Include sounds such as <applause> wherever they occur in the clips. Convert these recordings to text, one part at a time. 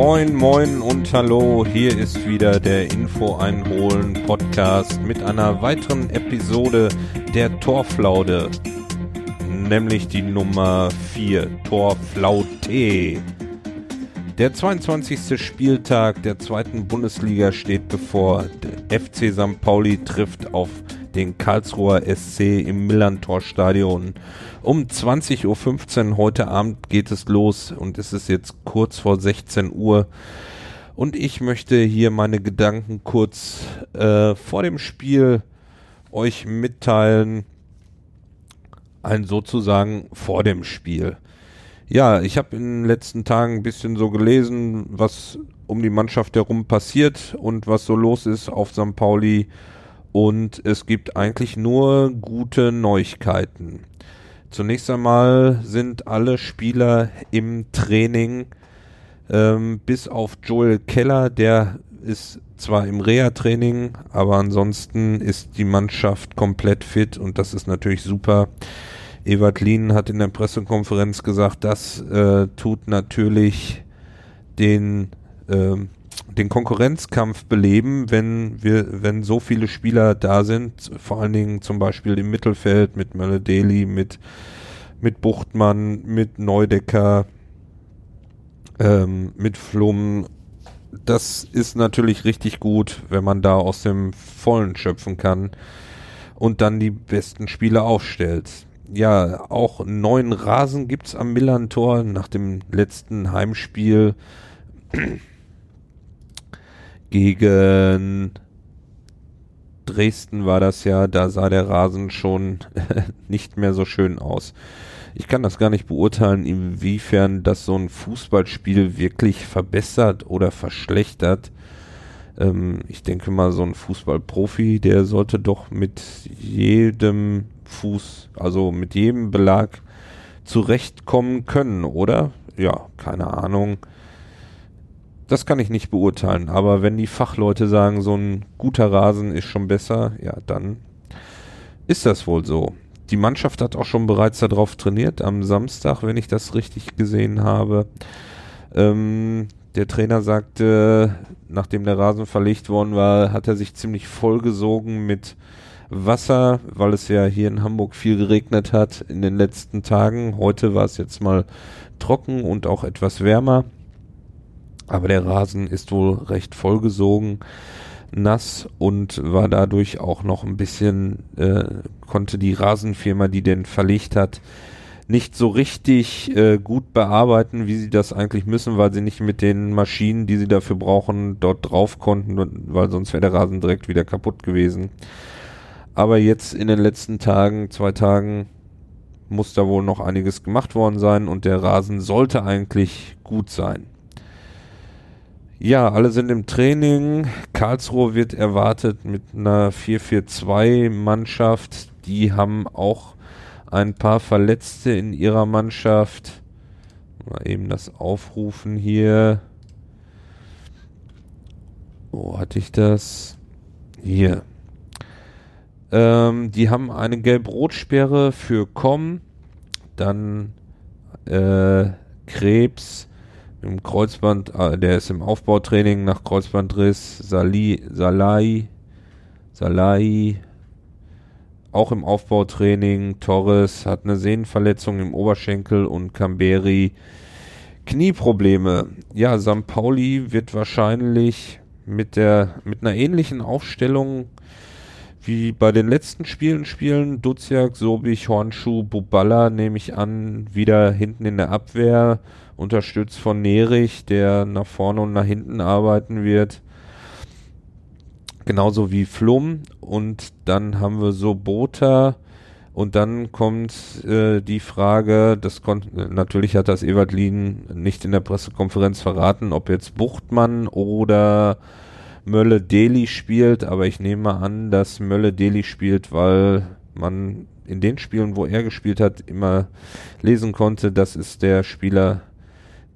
Moin, moin und hallo, hier ist wieder der Info einholen Podcast mit einer weiteren Episode der Torflaude, nämlich die Nummer 4, Torflaute. Der 22. Spieltag der zweiten Bundesliga steht bevor. Der FC St. Pauli trifft auf den Karlsruher SC im Millantor-Stadion. Um 20.15 Uhr heute Abend geht es los und es ist jetzt kurz vor 16 Uhr. Und ich möchte hier meine Gedanken kurz äh, vor dem Spiel euch mitteilen. Ein sozusagen vor dem Spiel. Ja, ich habe in den letzten Tagen ein bisschen so gelesen, was um die Mannschaft herum passiert und was so los ist auf St. Pauli. Und es gibt eigentlich nur gute Neuigkeiten. Zunächst einmal sind alle Spieler im Training, ähm, bis auf Joel Keller, der ist zwar im Reha-Training, aber ansonsten ist die Mannschaft komplett fit und das ist natürlich super. Ewart Lien hat in der Pressekonferenz gesagt, das äh, tut natürlich den, äh, den Konkurrenzkampf beleben, wenn wir, wenn so viele Spieler da sind, vor allen Dingen zum Beispiel im Mittelfeld mit Mölle Deli, mit, mit Buchtmann, mit Neudecker, ähm, mit Flum. Das ist natürlich richtig gut, wenn man da aus dem Vollen schöpfen kann und dann die besten Spieler aufstellt ja, auch neuen Rasen gibt's am Millantor nach dem letzten Heimspiel gegen Dresden war das ja, da sah der Rasen schon nicht mehr so schön aus. Ich kann das gar nicht beurteilen, inwiefern das so ein Fußballspiel wirklich verbessert oder verschlechtert. Ähm, ich denke mal, so ein Fußballprofi, der sollte doch mit jedem Fuß, also mit jedem Belag zurechtkommen können, oder? Ja, keine Ahnung. Das kann ich nicht beurteilen, aber wenn die Fachleute sagen, so ein guter Rasen ist schon besser, ja, dann ist das wohl so. Die Mannschaft hat auch schon bereits darauf trainiert, am Samstag, wenn ich das richtig gesehen habe. Ähm, der Trainer sagte, nachdem der Rasen verlegt worden war, hat er sich ziemlich vollgesogen mit Wasser, weil es ja hier in Hamburg viel geregnet hat in den letzten Tagen. Heute war es jetzt mal trocken und auch etwas wärmer. Aber der Rasen ist wohl recht vollgesogen, nass und war dadurch auch noch ein bisschen, äh, konnte die Rasenfirma, die den verlegt hat, nicht so richtig äh, gut bearbeiten, wie sie das eigentlich müssen, weil sie nicht mit den Maschinen, die sie dafür brauchen, dort drauf konnten, weil sonst wäre der Rasen direkt wieder kaputt gewesen. Aber jetzt in den letzten Tagen, zwei Tagen, muss da wohl noch einiges gemacht worden sein und der Rasen sollte eigentlich gut sein. Ja, alle sind im Training. Karlsruhe wird erwartet mit einer 4-4-2 Mannschaft. Die haben auch ein paar Verletzte in ihrer Mannschaft. Mal eben das aufrufen hier. Wo hatte ich das? Hier. Ähm, die haben eine Gelb-Rot-Sperre für Com, dann äh, Krebs im Kreuzband, äh, der ist im Aufbautraining nach Kreuzbandriss, Sali, Salai, Salai, auch im Aufbautraining, Torres hat eine Sehnenverletzung im Oberschenkel und Camberi Knieprobleme. Ja, St. Pauli wird wahrscheinlich mit der mit einer ähnlichen Aufstellung wie bei den letzten Spielen spielen. Duziak, Sobich, Hornschuh, Buballa nehme ich an, wieder hinten in der Abwehr, unterstützt von Nerich, der nach vorne und nach hinten arbeiten wird. Genauso wie Flum. Und dann haben wir Sobota. Und dann kommt äh, die Frage, das konnte natürlich hat das Ewald Lien nicht in der Pressekonferenz verraten, ob jetzt Buchtmann oder Mölle Deli spielt, aber ich nehme an, dass Mölle Deli spielt, weil man in den Spielen, wo er gespielt hat, immer lesen konnte, das ist der Spieler,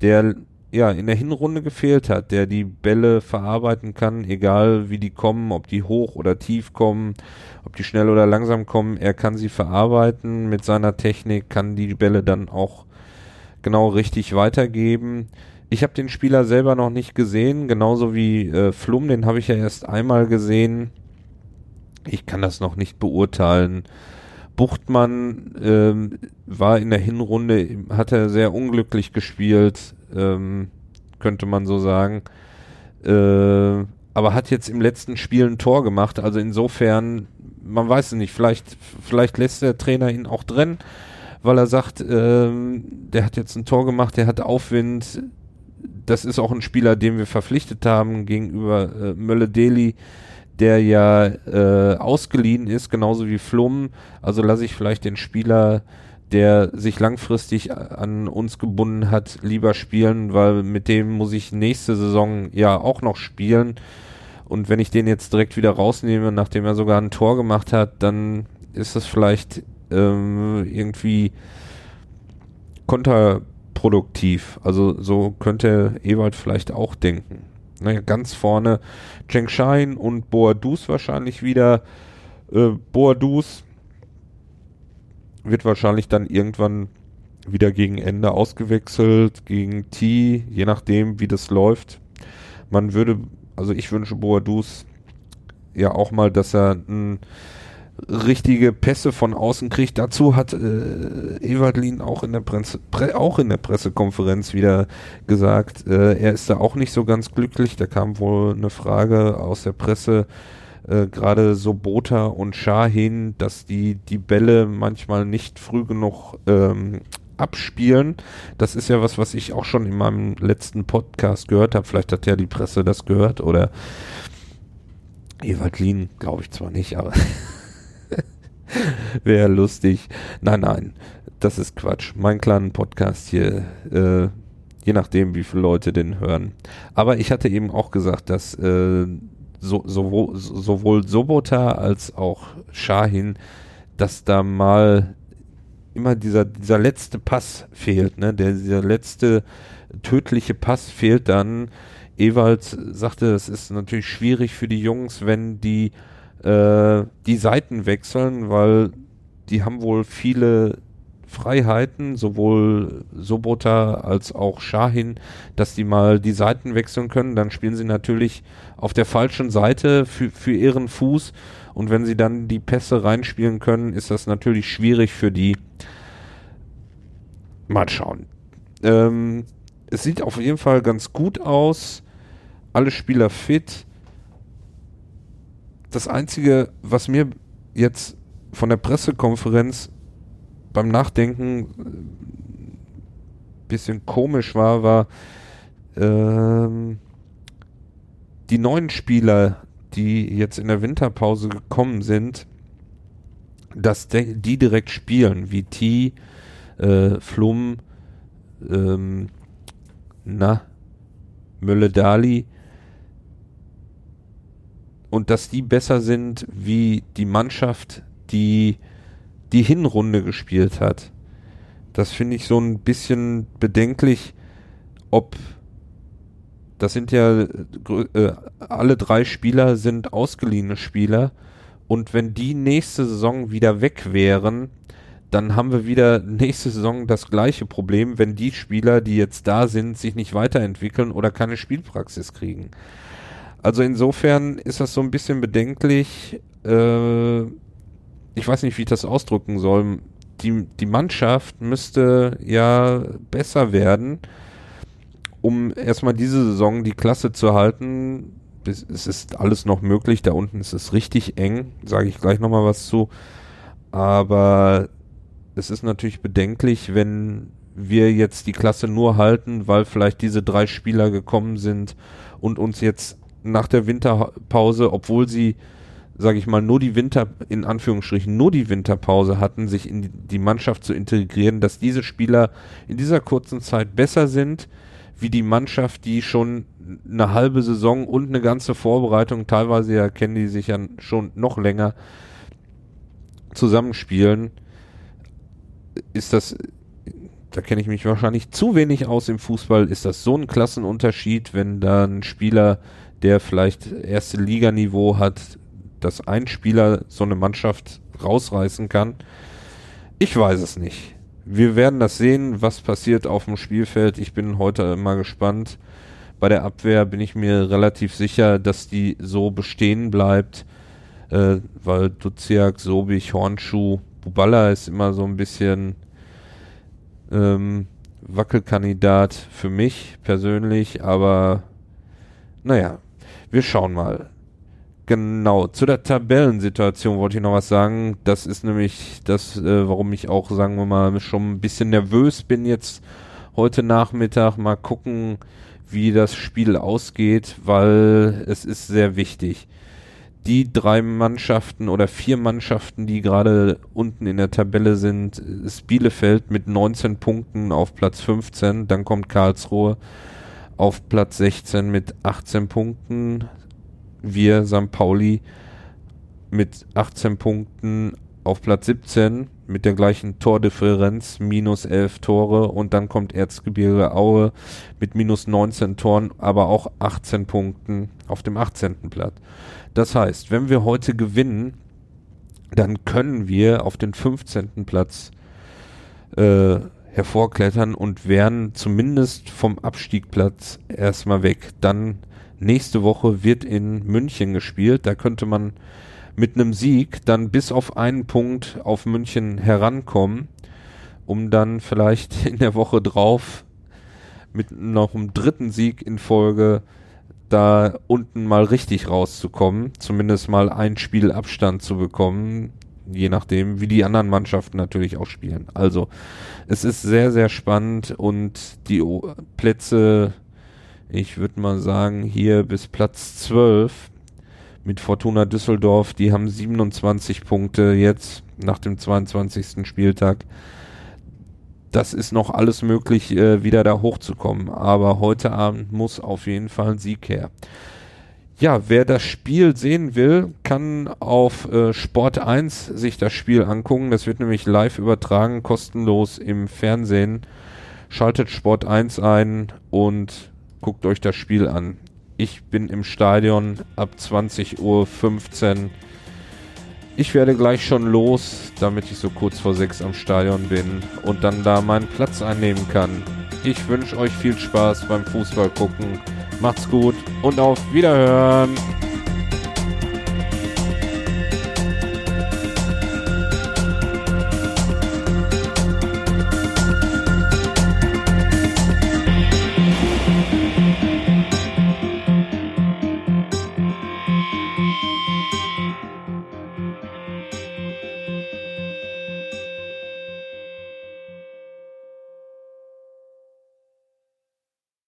der ja in der Hinrunde gefehlt hat, der die Bälle verarbeiten kann, egal wie die kommen, ob die hoch oder tief kommen, ob die schnell oder langsam kommen, er kann sie verarbeiten mit seiner Technik, kann die Bälle dann auch genau richtig weitergeben. Ich habe den Spieler selber noch nicht gesehen, genauso wie äh, Flum, den habe ich ja erst einmal gesehen. Ich kann das noch nicht beurteilen. Buchtmann ähm, war in der Hinrunde, hat er sehr unglücklich gespielt, ähm, könnte man so sagen. Äh, aber hat jetzt im letzten Spiel ein Tor gemacht. Also insofern, man weiß es nicht, vielleicht, vielleicht lässt der Trainer ihn auch drin, weil er sagt, ähm, der hat jetzt ein Tor gemacht, der hat Aufwind. Das ist auch ein Spieler, den wir verpflichtet haben gegenüber äh, Mölle Deli der ja äh, ausgeliehen ist, genauso wie Flum. Also lasse ich vielleicht den Spieler, der sich langfristig an uns gebunden hat, lieber spielen, weil mit dem muss ich nächste Saison ja auch noch spielen. Und wenn ich den jetzt direkt wieder rausnehme, nachdem er sogar ein Tor gemacht hat, dann ist das vielleicht ähm, irgendwie kontraproduktiv. Also so könnte Ewald vielleicht auch denken. Naja, ganz vorne Cheng Shine und Boadus wahrscheinlich wieder. Äh, Boadus wird wahrscheinlich dann irgendwann wieder gegen Ende ausgewechselt, gegen T, je nachdem, wie das läuft. Man würde, also ich wünsche Boadus ja auch mal, dass er ein richtige Pässe von außen kriegt. Dazu hat äh, Evalin auch in der Pre auch in der Pressekonferenz wieder gesagt, äh, er ist da auch nicht so ganz glücklich. Da kam wohl eine Frage aus der Presse, äh, gerade Sobota und Shahin, dass die die Bälle manchmal nicht früh genug ähm, abspielen. Das ist ja was, was ich auch schon in meinem letzten Podcast gehört habe. Vielleicht hat ja die Presse das gehört oder Ewald Lien, glaube ich zwar nicht, aber <laughs> <laughs> Wäre lustig. Nein, nein, das ist Quatsch. Mein kleiner Podcast hier, äh, je nachdem, wie viele Leute den hören. Aber ich hatte eben auch gesagt, dass äh, so, sowohl, sowohl Sobota als auch Shahin, dass da mal immer dieser, dieser letzte Pass fehlt, ne? Der, dieser letzte tödliche Pass fehlt dann. Ewald sagte, es ist natürlich schwierig für die Jungs, wenn die äh, die Seiten wechseln, weil die haben wohl viele Freiheiten, sowohl Sobota als auch Shahin, dass die mal die Seiten wechseln können. Dann spielen sie natürlich auf der falschen Seite für, für ihren Fuß. Und wenn sie dann die Pässe reinspielen können, ist das natürlich schwierig für die. Mal schauen. Ähm, es sieht auf jeden Fall ganz gut aus. Alle Spieler fit das Einzige, was mir jetzt von der Pressekonferenz beim Nachdenken ein äh, bisschen komisch war, war ähm, die neuen Spieler, die jetzt in der Winterpause gekommen sind, dass die direkt spielen, wie T, äh, Flum, ähm, na, Mülle-Dali, und dass die besser sind wie die Mannschaft, die die Hinrunde gespielt hat. Das finde ich so ein bisschen bedenklich, ob das sind ja äh, alle drei Spieler sind ausgeliehene Spieler und wenn die nächste Saison wieder weg wären, dann haben wir wieder nächste Saison das gleiche Problem, wenn die Spieler, die jetzt da sind, sich nicht weiterentwickeln oder keine Spielpraxis kriegen. Also insofern ist das so ein bisschen bedenklich. Äh, ich weiß nicht, wie ich das ausdrücken soll. Die, die Mannschaft müsste ja besser werden, um erstmal diese Saison die Klasse zu halten. Es ist alles noch möglich. Da unten ist es richtig eng. Sage ich gleich nochmal was zu. Aber es ist natürlich bedenklich, wenn wir jetzt die Klasse nur halten, weil vielleicht diese drei Spieler gekommen sind und uns jetzt nach der Winterpause, obwohl sie, sage ich mal, nur die Winter, in Anführungsstrichen, nur die Winterpause hatten, sich in die Mannschaft zu integrieren, dass diese Spieler in dieser kurzen Zeit besser sind, wie die Mannschaft, die schon eine halbe Saison und eine ganze Vorbereitung, teilweise ja kennen die sich ja schon noch länger, zusammenspielen, ist das da kenne ich mich wahrscheinlich zu wenig aus im Fußball, ist das so ein Klassenunterschied, wenn da ein Spieler, der vielleicht erste Liganiveau hat, dass ein Spieler so eine Mannschaft rausreißen kann. Ich weiß es nicht. Wir werden das sehen, was passiert auf dem Spielfeld. Ich bin heute mal gespannt. Bei der Abwehr bin ich mir relativ sicher, dass die so bestehen bleibt, äh, weil Duziak, Sobich, Hornschuh, Buballa ist immer so ein bisschen ähm, Wackelkandidat für mich persönlich, aber naja, wir schauen mal. Genau, zu der Tabellensituation wollte ich noch was sagen. Das ist nämlich das, äh, warum ich auch, sagen wir mal, schon ein bisschen nervös bin jetzt heute Nachmittag. Mal gucken, wie das Spiel ausgeht, weil es ist sehr wichtig die drei Mannschaften oder vier Mannschaften, die gerade unten in der Tabelle sind, ist Bielefeld mit 19 Punkten auf Platz 15, dann kommt Karlsruhe auf Platz 16 mit 18 Punkten, wir St. Pauli mit 18 Punkten auf Platz 17 mit der gleichen Tordifferenz, minus 11 Tore und dann kommt Erzgebirge Aue mit minus 19 Toren, aber auch 18 Punkten auf dem 18. Platz. Das heißt, wenn wir heute gewinnen, dann können wir auf den 15. Platz äh, hervorklettern und wären zumindest vom Abstiegplatz erstmal weg. Dann nächste Woche wird in München gespielt. Da könnte man mit einem Sieg dann bis auf einen Punkt auf München herankommen, um dann vielleicht <laughs> in der Woche drauf mit noch einem dritten Sieg in Folge da unten mal richtig rauszukommen, zumindest mal ein Spiel Abstand zu bekommen, je nachdem, wie die anderen Mannschaften natürlich auch spielen. Also, es ist sehr, sehr spannend und die Plätze, ich würde mal sagen, hier bis Platz 12 mit Fortuna Düsseldorf, die haben 27 Punkte jetzt nach dem 22. Spieltag das ist noch alles möglich, äh, wieder da hochzukommen. Aber heute Abend muss auf jeden Fall ein Sieg her. Ja, wer das Spiel sehen will, kann auf äh, Sport 1 sich das Spiel angucken. Das wird nämlich live übertragen, kostenlos im Fernsehen. Schaltet Sport 1 ein und guckt euch das Spiel an. Ich bin im Stadion ab 20.15 Uhr ich werde gleich schon los, damit ich so kurz vor sechs am Stadion bin und dann da meinen Platz einnehmen kann. Ich wünsche euch viel Spaß beim Fußball gucken. Macht's gut und auf Wiederhören!